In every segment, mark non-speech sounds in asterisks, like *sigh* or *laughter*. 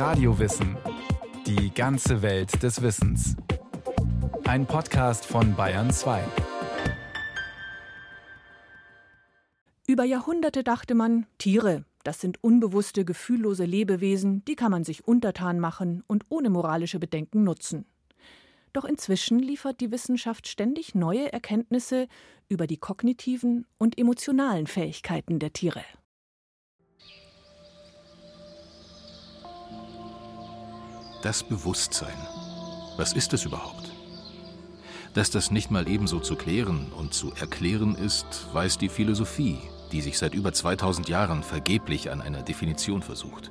Radiowissen. Die ganze Welt des Wissens. Ein Podcast von Bayern 2. Über Jahrhunderte dachte man, Tiere, das sind unbewusste, gefühllose Lebewesen, die kann man sich untertan machen und ohne moralische Bedenken nutzen. Doch inzwischen liefert die Wissenschaft ständig neue Erkenntnisse über die kognitiven und emotionalen Fähigkeiten der Tiere. Das Bewusstsein. Was ist es überhaupt? Dass das nicht mal ebenso zu klären und zu erklären ist, weiß die Philosophie, die sich seit über 2000 Jahren vergeblich an einer Definition versucht.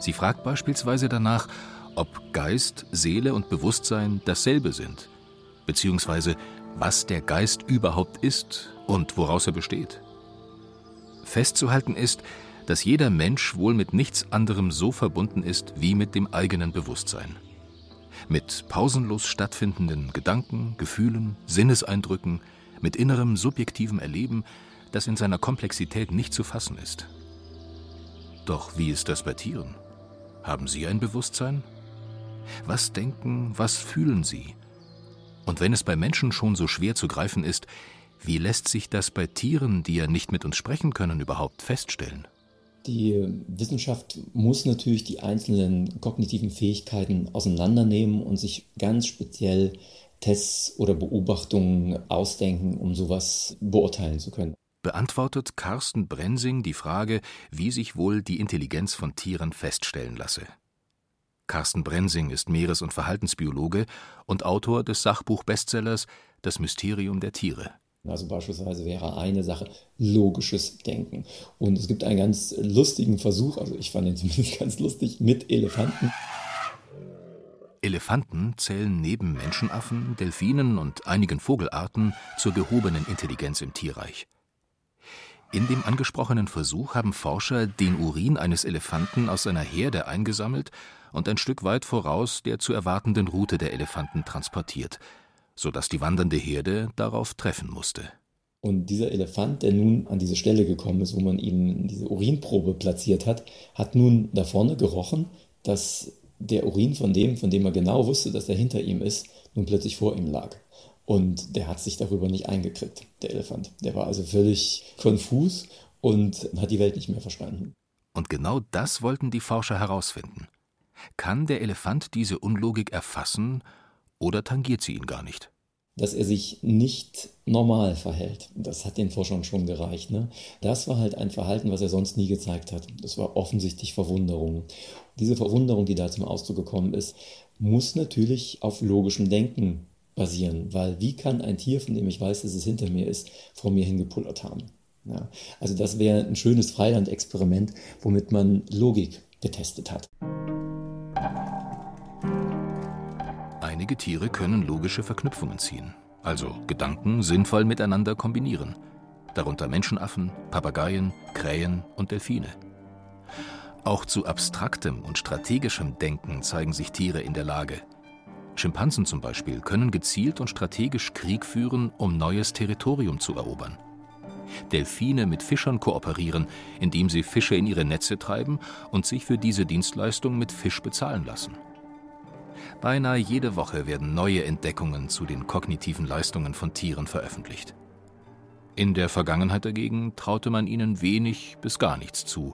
Sie fragt beispielsweise danach, ob Geist, Seele und Bewusstsein dasselbe sind, beziehungsweise was der Geist überhaupt ist und woraus er besteht. Festzuhalten ist, dass jeder Mensch wohl mit nichts anderem so verbunden ist wie mit dem eigenen Bewusstsein. Mit pausenlos stattfindenden Gedanken, Gefühlen, Sinneseindrücken, mit innerem subjektivem Erleben, das in seiner Komplexität nicht zu fassen ist. Doch wie ist das bei Tieren? Haben sie ein Bewusstsein? Was denken, was fühlen sie? Und wenn es bei Menschen schon so schwer zu greifen ist, wie lässt sich das bei Tieren, die ja nicht mit uns sprechen können, überhaupt feststellen? Die Wissenschaft muss natürlich die einzelnen kognitiven Fähigkeiten auseinandernehmen und sich ganz speziell Tests oder Beobachtungen ausdenken, um sowas beurteilen zu können. Beantwortet Carsten Brensing die Frage, wie sich wohl die Intelligenz von Tieren feststellen lasse. Carsten Brensing ist Meeres- und Verhaltensbiologe und Autor des Sachbuch-Bestsellers Das Mysterium der Tiere. Also beispielsweise wäre eine Sache logisches Denken. Und es gibt einen ganz lustigen Versuch, also ich fand ihn *laughs* zumindest ganz lustig, mit Elefanten. Elefanten zählen neben Menschenaffen, Delfinen und einigen Vogelarten zur gehobenen Intelligenz im Tierreich. In dem angesprochenen Versuch haben Forscher den Urin eines Elefanten aus seiner Herde eingesammelt und ein Stück weit voraus der zu erwartenden Route der Elefanten transportiert – so dass die wandernde Herde darauf treffen musste. Und dieser Elefant, der nun an diese Stelle gekommen ist, wo man ihm diese Urinprobe platziert hat, hat nun da vorne gerochen, dass der Urin von dem, von dem er genau wusste, dass er hinter ihm ist, nun plötzlich vor ihm lag. Und der hat sich darüber nicht eingekriegt, der Elefant. Der war also völlig konfus und hat die Welt nicht mehr verstanden. Und genau das wollten die Forscher herausfinden. Kann der Elefant diese Unlogik erfassen oder tangiert sie ihn gar nicht? Dass er sich nicht normal verhält, das hat den Forschern schon gereicht. Ne? Das war halt ein Verhalten, was er sonst nie gezeigt hat. Das war offensichtlich Verwunderung. Diese Verwunderung, die da zum Ausdruck gekommen ist, muss natürlich auf logischem Denken basieren, weil wie kann ein Tier, von dem ich weiß, dass es hinter mir ist, vor mir hingepullert haben? Ja, also das wäre ein schönes Freilandexperiment, womit man Logik getestet hat. Einige Tiere können logische Verknüpfungen ziehen, also Gedanken sinnvoll miteinander kombinieren, darunter Menschenaffen, Papageien, Krähen und Delfine. Auch zu abstraktem und strategischem Denken zeigen sich Tiere in der Lage. Schimpansen zum Beispiel können gezielt und strategisch Krieg führen, um neues Territorium zu erobern. Delfine mit Fischern kooperieren, indem sie Fische in ihre Netze treiben und sich für diese Dienstleistung mit Fisch bezahlen lassen. Beinahe jede Woche werden neue Entdeckungen zu den kognitiven Leistungen von Tieren veröffentlicht. In der Vergangenheit dagegen traute man ihnen wenig bis gar nichts zu,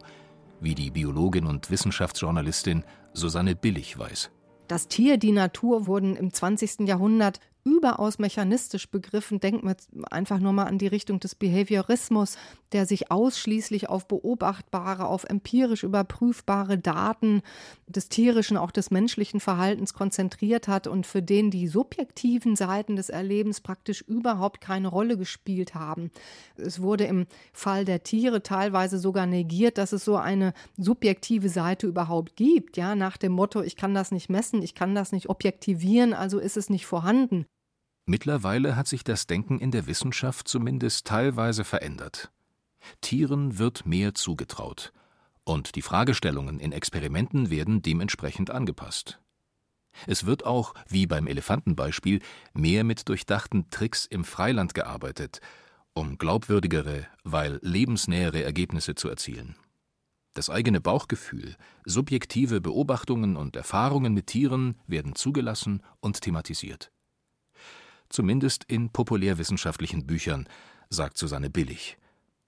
wie die Biologin und Wissenschaftsjournalistin Susanne Billig weiß. Das Tier, die Natur wurden im 20. Jahrhundert überaus mechanistisch begriffen. Denken wir einfach nur mal an die Richtung des Behaviorismus, der sich ausschließlich auf beobachtbare, auf empirisch überprüfbare Daten des tierischen, auch des menschlichen Verhaltens konzentriert hat und für den die subjektiven Seiten des Erlebens praktisch überhaupt keine Rolle gespielt haben. Es wurde im Fall der Tiere teilweise sogar negiert, dass es so eine subjektive Seite überhaupt gibt, ja, nach dem Motto, ich kann das nicht messen, ich kann das nicht objektivieren, also ist es nicht vorhanden. Mittlerweile hat sich das Denken in der Wissenschaft zumindest teilweise verändert. Tieren wird mehr zugetraut, und die Fragestellungen in Experimenten werden dementsprechend angepasst. Es wird auch, wie beim Elefantenbeispiel, mehr mit durchdachten Tricks im Freiland gearbeitet, um glaubwürdigere, weil lebensnähere Ergebnisse zu erzielen. Das eigene Bauchgefühl, subjektive Beobachtungen und Erfahrungen mit Tieren werden zugelassen und thematisiert. Zumindest in populärwissenschaftlichen Büchern, sagt Susanne Billig.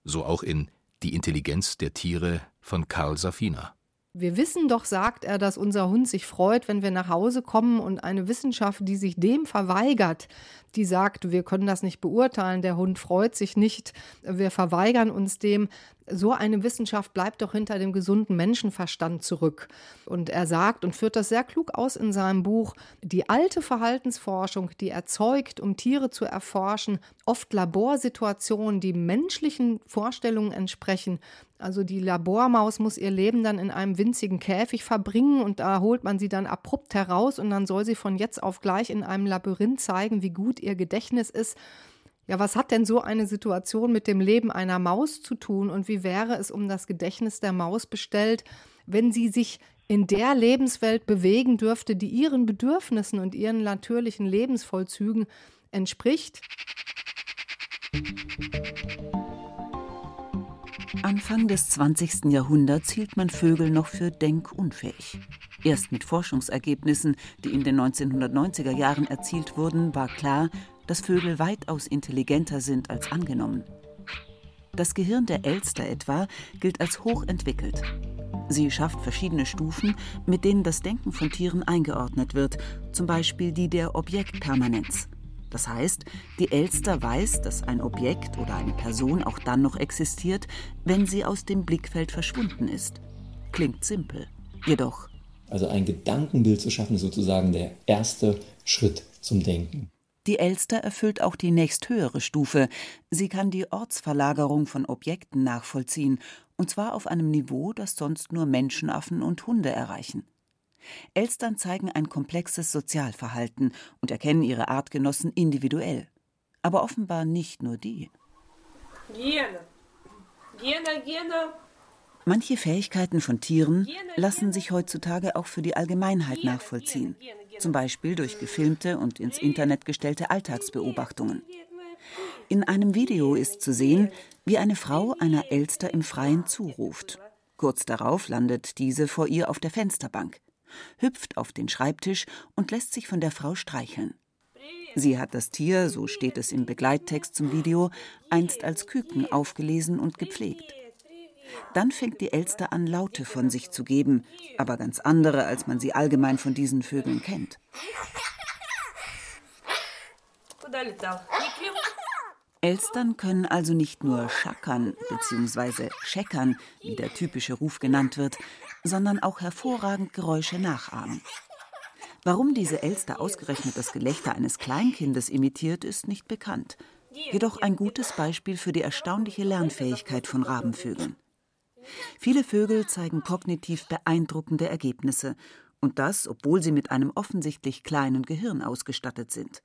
So auch in Die Intelligenz der Tiere von Karl Safina. Wir wissen doch, sagt er, dass unser Hund sich freut, wenn wir nach Hause kommen und eine Wissenschaft, die sich dem verweigert, die sagt, wir können das nicht beurteilen, der Hund freut sich nicht, wir verweigern uns dem, so eine Wissenschaft bleibt doch hinter dem gesunden Menschenverstand zurück. Und er sagt und führt das sehr klug aus in seinem Buch, die alte Verhaltensforschung, die erzeugt, um Tiere zu erforschen, oft Laborsituationen, die menschlichen Vorstellungen entsprechen. Also die Labormaus muss ihr Leben dann in einem winzigen Käfig verbringen und da holt man sie dann abrupt heraus und dann soll sie von jetzt auf gleich in einem Labyrinth zeigen, wie gut ihr Gedächtnis ist. Ja, was hat denn so eine Situation mit dem Leben einer Maus zu tun und wie wäre es um das Gedächtnis der Maus bestellt, wenn sie sich in der Lebenswelt bewegen dürfte, die ihren Bedürfnissen und ihren natürlichen Lebensvollzügen entspricht? Anfang des 20. Jahrhunderts hielt man Vögel noch für denkunfähig. Erst mit Forschungsergebnissen, die in den 1990er Jahren erzielt wurden, war klar, dass Vögel weitaus intelligenter sind als angenommen. Das Gehirn der Elster etwa gilt als hochentwickelt. Sie schafft verschiedene Stufen, mit denen das Denken von Tieren eingeordnet wird, zum Beispiel die der Objektpermanenz. Das heißt, die Elster weiß, dass ein Objekt oder eine Person auch dann noch existiert, wenn sie aus dem Blickfeld verschwunden ist. Klingt simpel. Jedoch. Also ein Gedankenbild zu schaffen, ist sozusagen der erste Schritt zum Denken. Die Elster erfüllt auch die nächsthöhere Stufe. Sie kann die Ortsverlagerung von Objekten nachvollziehen, und zwar auf einem Niveau, das sonst nur Menschenaffen und Hunde erreichen. Elstern zeigen ein komplexes Sozialverhalten und erkennen ihre Artgenossen individuell. Aber offenbar nicht nur die. Gene. Gene, Gene. Manche Fähigkeiten von Tieren lassen sich heutzutage auch für die Allgemeinheit nachvollziehen, zum Beispiel durch gefilmte und ins Internet gestellte Alltagsbeobachtungen. In einem Video ist zu sehen, wie eine Frau einer Elster im Freien zuruft. Kurz darauf landet diese vor ihr auf der Fensterbank hüpft auf den Schreibtisch und lässt sich von der Frau streicheln. Sie hat das Tier, so steht es im Begleittext zum Video, einst als Küken aufgelesen und gepflegt. Dann fängt die Elster an, Laute von sich zu geben, aber ganz andere, als man sie allgemein von diesen Vögeln kennt. Elstern können also nicht nur schackern bzw. scheckern, wie der typische Ruf genannt wird, sondern auch hervorragend Geräusche nachahmen. Warum diese Elster ausgerechnet das Gelächter eines Kleinkindes imitiert, ist nicht bekannt. Jedoch ein gutes Beispiel für die erstaunliche Lernfähigkeit von Rabenvögeln. Viele Vögel zeigen kognitiv beeindruckende Ergebnisse, und das, obwohl sie mit einem offensichtlich kleinen Gehirn ausgestattet sind.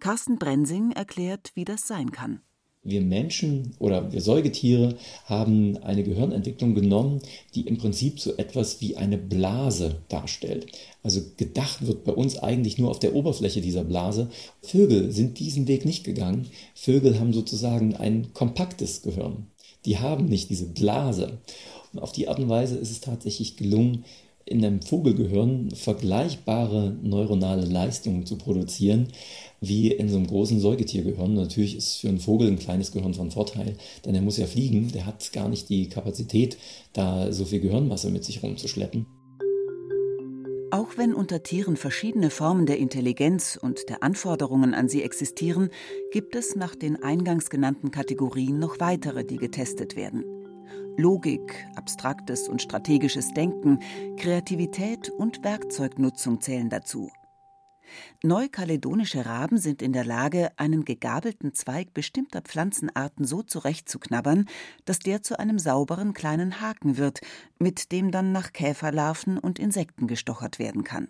Carsten Brensing erklärt, wie das sein kann. Wir Menschen oder wir Säugetiere haben eine Gehirnentwicklung genommen, die im Prinzip so etwas wie eine Blase darstellt. Also gedacht wird bei uns eigentlich nur auf der Oberfläche dieser Blase. Vögel sind diesen Weg nicht gegangen. Vögel haben sozusagen ein kompaktes Gehirn. Die haben nicht diese Blase. Und auf die Art und Weise ist es tatsächlich gelungen, in einem Vogelgehirn vergleichbare neuronale Leistungen zu produzieren, wie in so einem großen Säugetiergehirn. Natürlich ist für einen Vogel ein kleines Gehirn von Vorteil, denn er muss ja fliegen, der hat gar nicht die Kapazität, da so viel Gehirnmasse mit sich rumzuschleppen. Auch wenn unter Tieren verschiedene Formen der Intelligenz und der Anforderungen an sie existieren, gibt es nach den eingangs genannten Kategorien noch weitere, die getestet werden. Logik, abstraktes und strategisches Denken, Kreativität und Werkzeugnutzung zählen dazu. Neukaledonische Raben sind in der Lage, einen gegabelten Zweig bestimmter Pflanzenarten so zurechtzuknabbern, dass der zu einem sauberen kleinen Haken wird, mit dem dann nach Käferlarven und Insekten gestochert werden kann.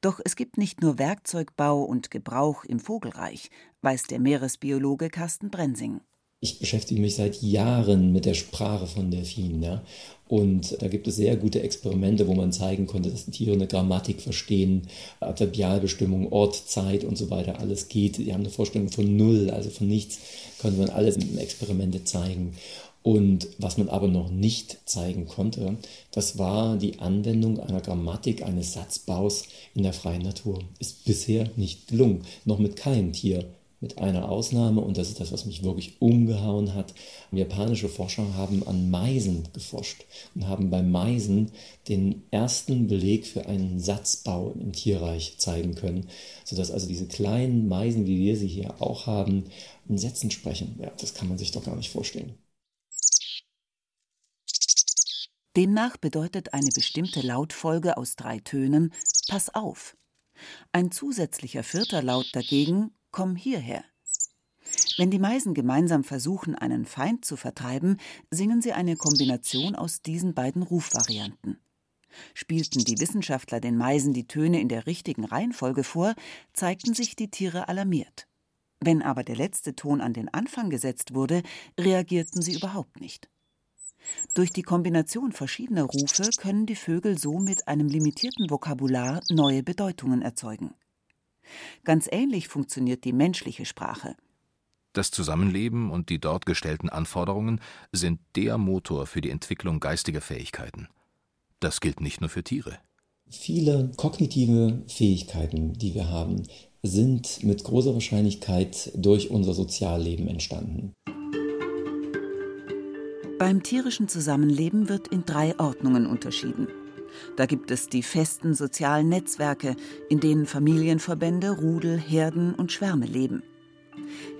Doch es gibt nicht nur Werkzeugbau und Gebrauch im Vogelreich, weiß der Meeresbiologe Carsten Brensing ich beschäftige mich seit Jahren mit der Sprache von Delfinen. Ja? Und da gibt es sehr gute Experimente, wo man zeigen konnte, dass Tiere eine Grammatik verstehen, Adverbialbestimmung, Ort, Zeit und so weiter, alles geht. Die haben eine Vorstellung von Null, also von nichts, konnte man alles in Experimente zeigen. Und was man aber noch nicht zeigen konnte, das war die Anwendung einer Grammatik, eines Satzbaus in der freien Natur. Ist bisher nicht gelungen, noch mit keinem Tier mit einer Ausnahme, und das ist das, was mich wirklich umgehauen hat. Japanische Forscher haben an Meisen geforscht und haben bei Meisen den ersten Beleg für einen Satzbau im Tierreich zeigen können, sodass also diese kleinen Meisen, wie wir sie hier auch haben, in Sätzen sprechen. Ja, das kann man sich doch gar nicht vorstellen. Demnach bedeutet eine bestimmte Lautfolge aus drei Tönen Pass auf. Ein zusätzlicher vierter Laut dagegen Komm hierher. Wenn die Meisen gemeinsam versuchen, einen Feind zu vertreiben, singen sie eine Kombination aus diesen beiden Rufvarianten. Spielten die Wissenschaftler den Meisen die Töne in der richtigen Reihenfolge vor, zeigten sich die Tiere alarmiert. Wenn aber der letzte Ton an den Anfang gesetzt wurde, reagierten sie überhaupt nicht. Durch die Kombination verschiedener Rufe können die Vögel so mit einem limitierten Vokabular neue Bedeutungen erzeugen. Ganz ähnlich funktioniert die menschliche Sprache. Das Zusammenleben und die dort gestellten Anforderungen sind der Motor für die Entwicklung geistiger Fähigkeiten. Das gilt nicht nur für Tiere. Viele kognitive Fähigkeiten, die wir haben, sind mit großer Wahrscheinlichkeit durch unser Sozialleben entstanden. Beim tierischen Zusammenleben wird in drei Ordnungen unterschieden. Da gibt es die festen sozialen Netzwerke, in denen Familienverbände, Rudel, Herden und Schwärme leben.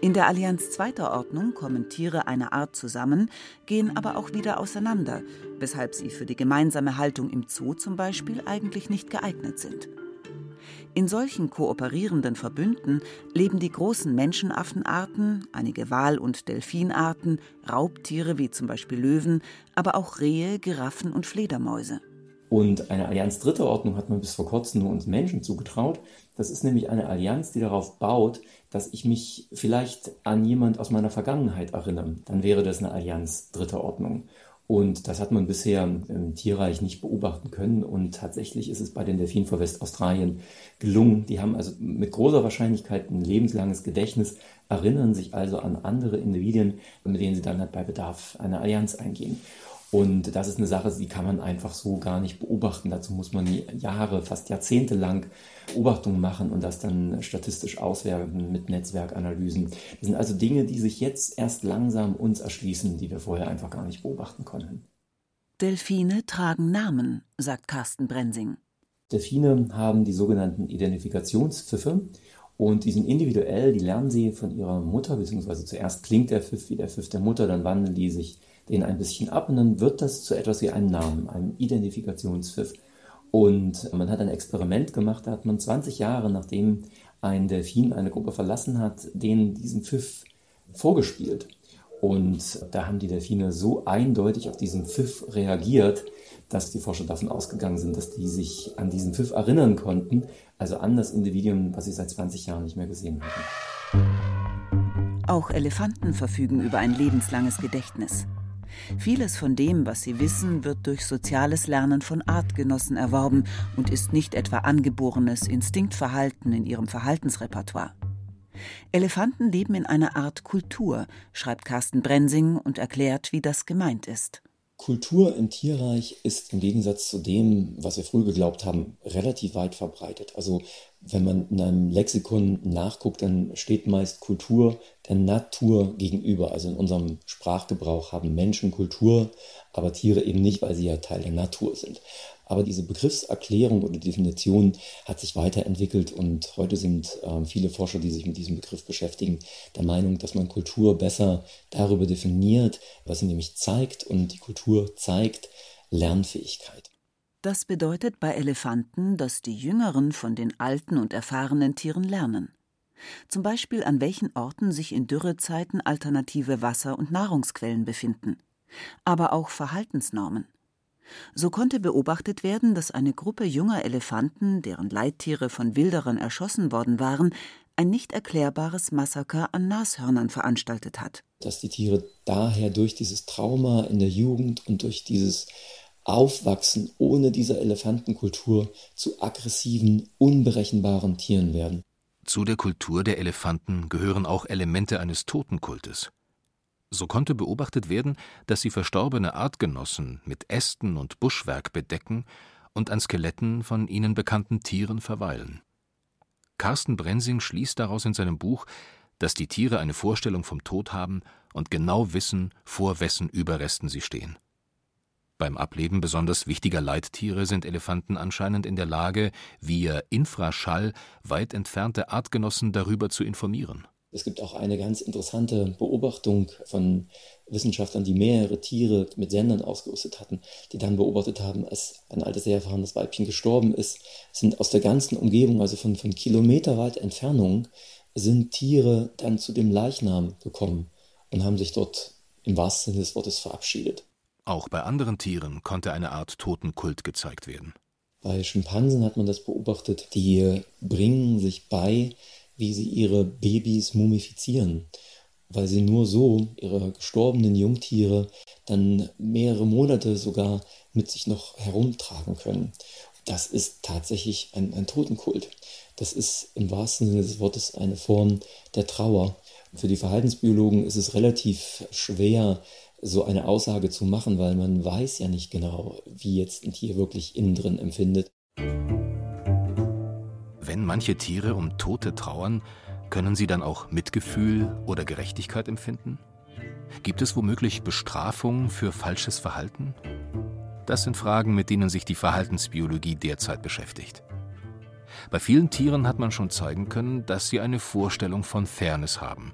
In der Allianz zweiter Ordnung kommen Tiere einer Art zusammen, gehen aber auch wieder auseinander, weshalb sie für die gemeinsame Haltung im Zoo zum Beispiel eigentlich nicht geeignet sind. In solchen kooperierenden Verbünden leben die großen Menschenaffenarten, einige Wal- und Delfinarten, Raubtiere wie zum Beispiel Löwen, aber auch Rehe, Giraffen und Fledermäuse. Und eine Allianz dritter Ordnung hat man bis vor kurzem nur uns Menschen zugetraut. Das ist nämlich eine Allianz, die darauf baut, dass ich mich vielleicht an jemand aus meiner Vergangenheit erinnere. Dann wäre das eine Allianz dritter Ordnung. Und das hat man bisher im Tierreich nicht beobachten können. Und tatsächlich ist es bei den Delfinen vor Westaustralien gelungen. Die haben also mit großer Wahrscheinlichkeit ein lebenslanges Gedächtnis, erinnern sich also an andere Individuen, mit denen sie dann halt bei Bedarf eine Allianz eingehen. Und das ist eine Sache, die kann man einfach so gar nicht beobachten. Dazu muss man Jahre, fast Jahrzehnte lang Beobachtungen machen und das dann statistisch auswerten mit Netzwerkanalysen. Das sind also Dinge, die sich jetzt erst langsam uns erschließen, die wir vorher einfach gar nicht beobachten konnten. Delfine tragen Namen, sagt Carsten Brensing. Delfine haben die sogenannten Identifikationspfiffe und die sind individuell, die lernen sie von ihrer Mutter, beziehungsweise zuerst klingt der Pfiff wie der Pfiff der Mutter, dann wandeln die sich den ein bisschen ab und dann wird das zu etwas wie einem Namen, einem Identifikationspfiff. Und man hat ein Experiment gemacht, da hat man 20 Jahre nachdem ein Delfin eine Gruppe verlassen hat, denen diesen Pfiff vorgespielt. Und da haben die Delfine so eindeutig auf diesen Pfiff reagiert, dass die Forscher davon ausgegangen sind, dass die sich an diesen Pfiff erinnern konnten, also an das Individuum, was sie seit 20 Jahren nicht mehr gesehen hatten. Auch Elefanten verfügen über ein lebenslanges Gedächtnis. Vieles von dem, was sie wissen, wird durch soziales Lernen von Artgenossen erworben und ist nicht etwa angeborenes Instinktverhalten in ihrem Verhaltensrepertoire. Elefanten leben in einer Art Kultur, schreibt Carsten Brensing und erklärt, wie das gemeint ist. Kultur im Tierreich ist im Gegensatz zu dem, was wir früher geglaubt haben, relativ weit verbreitet. Also wenn man in einem Lexikon nachguckt, dann steht meist Kultur der Natur gegenüber. Also in unserem Sprachgebrauch haben Menschen Kultur, aber Tiere eben nicht, weil sie ja Teil der Natur sind. Aber diese Begriffserklärung oder Definition hat sich weiterentwickelt und heute sind äh, viele Forscher, die sich mit diesem Begriff beschäftigen, der Meinung, dass man Kultur besser darüber definiert, was sie nämlich zeigt und die Kultur zeigt Lernfähigkeit. Das bedeutet bei Elefanten, dass die Jüngeren von den alten und erfahrenen Tieren lernen. Zum Beispiel an welchen Orten sich in Dürrezeiten alternative Wasser- und Nahrungsquellen befinden. Aber auch Verhaltensnormen. So konnte beobachtet werden, dass eine Gruppe junger Elefanten, deren Leittiere von Wilderern erschossen worden waren, ein nicht erklärbares Massaker an Nashörnern veranstaltet hat. Dass die Tiere daher durch dieses Trauma in der Jugend und durch dieses Aufwachsen ohne diese Elefantenkultur zu aggressiven, unberechenbaren Tieren werden. Zu der Kultur der Elefanten gehören auch Elemente eines Totenkultes. So konnte beobachtet werden, dass sie verstorbene Artgenossen mit Ästen und Buschwerk bedecken und an Skeletten von ihnen bekannten Tieren verweilen. Carsten Brensing schließt daraus in seinem Buch, dass die Tiere eine Vorstellung vom Tod haben und genau wissen, vor wessen Überresten sie stehen. Beim Ableben besonders wichtiger Leittiere sind Elefanten anscheinend in der Lage, via Infraschall weit entfernte Artgenossen darüber zu informieren. Es gibt auch eine ganz interessante Beobachtung von Wissenschaftlern, die mehrere Tiere mit Sendern ausgerüstet hatten, die dann beobachtet haben, als ein altes, sehr erfahrenes Weibchen gestorben ist, sind aus der ganzen Umgebung, also von, von kilometerweit Entfernung, sind Tiere dann zu dem Leichnam gekommen und haben sich dort im wahrsten Sinne des Wortes verabschiedet. Auch bei anderen Tieren konnte eine Art Totenkult gezeigt werden. Bei Schimpansen hat man das beobachtet. Die bringen sich bei, wie sie ihre Babys mumifizieren, weil sie nur so ihre gestorbenen Jungtiere dann mehrere Monate sogar mit sich noch herumtragen können. Das ist tatsächlich ein, ein Totenkult. Das ist im wahrsten Sinne des Wortes eine Form der Trauer. Für die Verhaltensbiologen ist es relativ schwer, so eine Aussage zu machen, weil man weiß ja nicht genau, wie jetzt ein Tier wirklich innen drin empfindet. Wenn manche Tiere um Tote trauern, können sie dann auch Mitgefühl oder Gerechtigkeit empfinden? Gibt es womöglich Bestrafung für falsches Verhalten? Das sind Fragen, mit denen sich die Verhaltensbiologie derzeit beschäftigt. Bei vielen Tieren hat man schon zeigen können, dass sie eine Vorstellung von Fairness haben.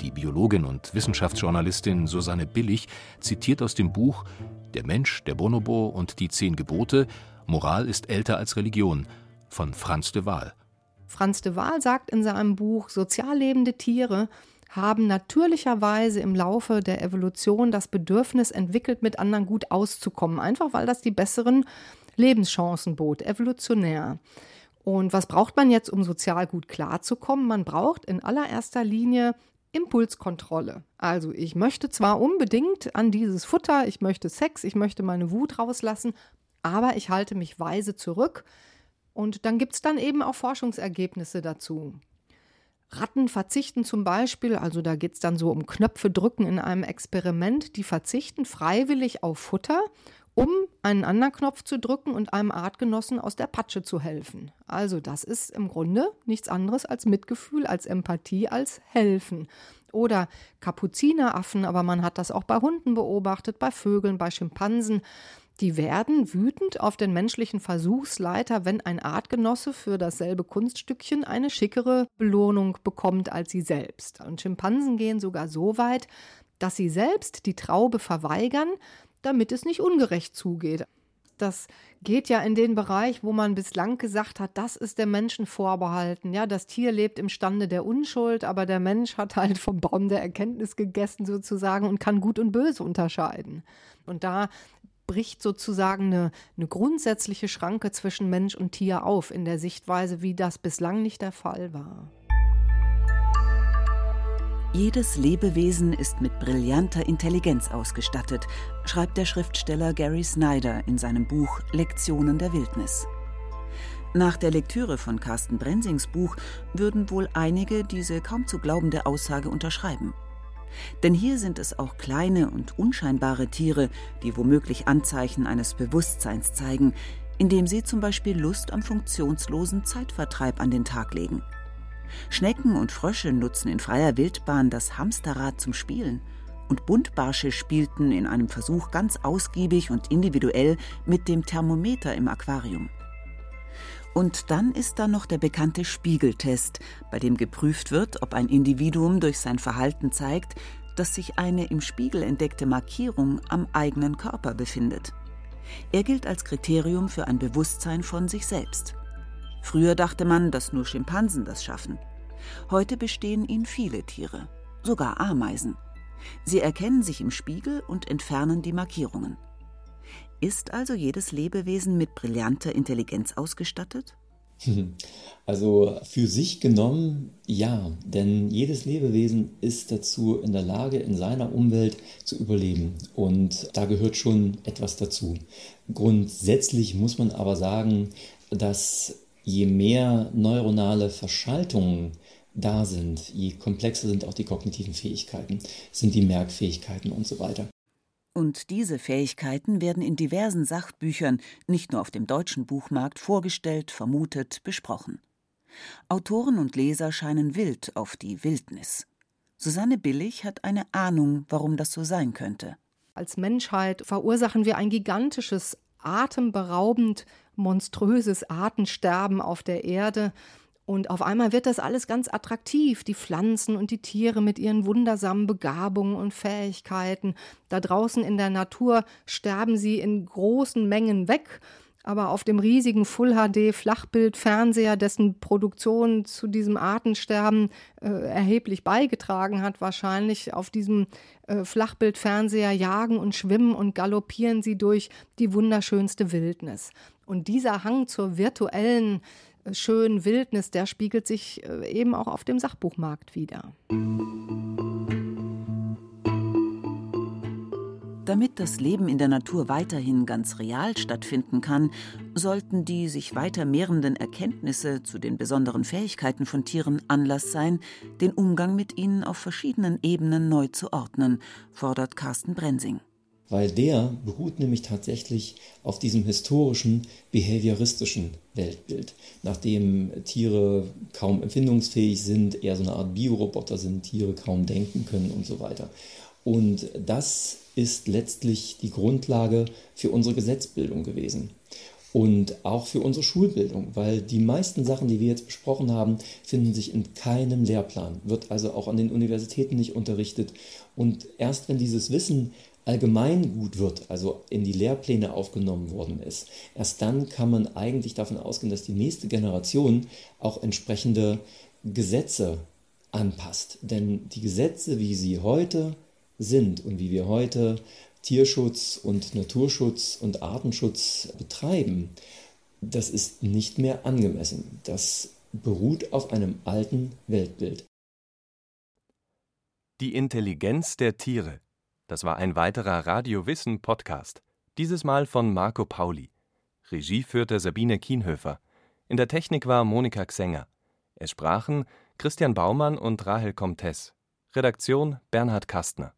Die Biologin und Wissenschaftsjournalistin Susanne Billig zitiert aus dem Buch Der Mensch, der Bonobo und die Zehn Gebote Moral ist älter als Religion von Franz de Waal. Franz de Waal sagt in seinem Buch Sozial lebende Tiere haben natürlicherweise im Laufe der Evolution das Bedürfnis entwickelt, mit anderen gut auszukommen, einfach weil das die besseren Lebenschancen bot, evolutionär. Und was braucht man jetzt, um sozial gut klarzukommen? Man braucht in allererster Linie Impulskontrolle. Also ich möchte zwar unbedingt an dieses Futter, ich möchte Sex, ich möchte meine Wut rauslassen, aber ich halte mich weise zurück. Und dann gibt es dann eben auch Forschungsergebnisse dazu. Ratten verzichten zum Beispiel, also da geht es dann so um Knöpfe drücken in einem Experiment, die verzichten freiwillig auf Futter um einen anderen Knopf zu drücken und einem Artgenossen aus der Patsche zu helfen. Also das ist im Grunde nichts anderes als Mitgefühl, als Empathie, als helfen. Oder Kapuzineraffen, aber man hat das auch bei Hunden beobachtet, bei Vögeln, bei Schimpansen. Die werden wütend auf den menschlichen Versuchsleiter, wenn ein Artgenosse für dasselbe Kunststückchen eine schickere Belohnung bekommt als sie selbst. Und Schimpansen gehen sogar so weit, dass sie selbst die Traube verweigern, damit es nicht ungerecht zugeht. Das geht ja in den Bereich, wo man bislang gesagt hat, das ist dem Menschen vorbehalten. Ja, das Tier lebt im Stande der Unschuld, aber der Mensch hat halt vom Baum der Erkenntnis gegessen sozusagen und kann gut und böse unterscheiden. Und da bricht sozusagen eine, eine grundsätzliche Schranke zwischen Mensch und Tier auf in der Sichtweise, wie das bislang nicht der Fall war. Jedes Lebewesen ist mit brillanter Intelligenz ausgestattet, schreibt der Schriftsteller Gary Snyder in seinem Buch Lektionen der Wildnis. Nach der Lektüre von Carsten Brensings Buch würden wohl einige diese kaum zu glaubende Aussage unterschreiben. Denn hier sind es auch kleine und unscheinbare Tiere, die womöglich Anzeichen eines Bewusstseins zeigen, indem sie zum Beispiel Lust am funktionslosen Zeitvertreib an den Tag legen. Schnecken und Frösche nutzen in freier Wildbahn das Hamsterrad zum Spielen. Und Buntbarsche spielten in einem Versuch ganz ausgiebig und individuell mit dem Thermometer im Aquarium. Und dann ist da noch der bekannte Spiegeltest, bei dem geprüft wird, ob ein Individuum durch sein Verhalten zeigt, dass sich eine im Spiegel entdeckte Markierung am eigenen Körper befindet. Er gilt als Kriterium für ein Bewusstsein von sich selbst. Früher dachte man, dass nur Schimpansen das schaffen. Heute bestehen ihnen viele Tiere, sogar Ameisen. Sie erkennen sich im Spiegel und entfernen die Markierungen. Ist also jedes Lebewesen mit brillanter Intelligenz ausgestattet? *laughs* Also für sich genommen ja, denn jedes Lebewesen ist dazu in der Lage, in seiner Umwelt zu überleben. Und da gehört schon etwas dazu. Grundsätzlich muss man aber sagen, dass je mehr neuronale Verschaltungen da sind, je komplexer sind auch die kognitiven Fähigkeiten, sind die Merkfähigkeiten und so weiter. Und diese Fähigkeiten werden in diversen Sachbüchern, nicht nur auf dem deutschen Buchmarkt, vorgestellt, vermutet, besprochen. Autoren und Leser scheinen wild auf die Wildnis. Susanne Billig hat eine Ahnung, warum das so sein könnte. Als Menschheit verursachen wir ein gigantisches, atemberaubend monströses Artensterben auf der Erde. Und auf einmal wird das alles ganz attraktiv, die Pflanzen und die Tiere mit ihren wundersamen Begabungen und Fähigkeiten. Da draußen in der Natur sterben sie in großen Mengen weg aber auf dem riesigen Full HD Flachbildfernseher, dessen Produktion zu diesem Artensterben äh, erheblich beigetragen hat, wahrscheinlich auf diesem äh, Flachbildfernseher jagen und schwimmen und galoppieren sie durch die wunderschönste Wildnis. Und dieser Hang zur virtuellen äh, schönen Wildnis, der spiegelt sich äh, eben auch auf dem Sachbuchmarkt wieder. Damit das Leben in der Natur weiterhin ganz real stattfinden kann, sollten die sich weiter mehrenden Erkenntnisse zu den besonderen Fähigkeiten von Tieren Anlass sein, den Umgang mit ihnen auf verschiedenen Ebenen neu zu ordnen, fordert Carsten Brensing. Weil der beruht nämlich tatsächlich auf diesem historischen, behavioristischen Weltbild, nachdem Tiere kaum empfindungsfähig sind, eher so eine Art Bioroboter sind, Tiere kaum denken können und so weiter. Und das ist letztlich die Grundlage für unsere Gesetzbildung gewesen und auch für unsere Schulbildung, weil die meisten Sachen, die wir jetzt besprochen haben, finden sich in keinem Lehrplan, wird also auch an den Universitäten nicht unterrichtet. Und erst wenn dieses Wissen allgemein gut wird, also in die Lehrpläne aufgenommen worden ist, erst dann kann man eigentlich davon ausgehen, dass die nächste Generation auch entsprechende Gesetze anpasst. Denn die Gesetze, wie sie heute sind und wie wir heute Tierschutz und Naturschutz und Artenschutz betreiben, das ist nicht mehr angemessen. Das beruht auf einem alten Weltbild. Die Intelligenz der Tiere. Das war ein weiterer Radio Wissen Podcast. Dieses Mal von Marco Pauli. Regie führte Sabine Kienhöfer. In der Technik war Monika Xenger. Es sprachen Christian Baumann und Rahel Comtes. Redaktion Bernhard Kastner.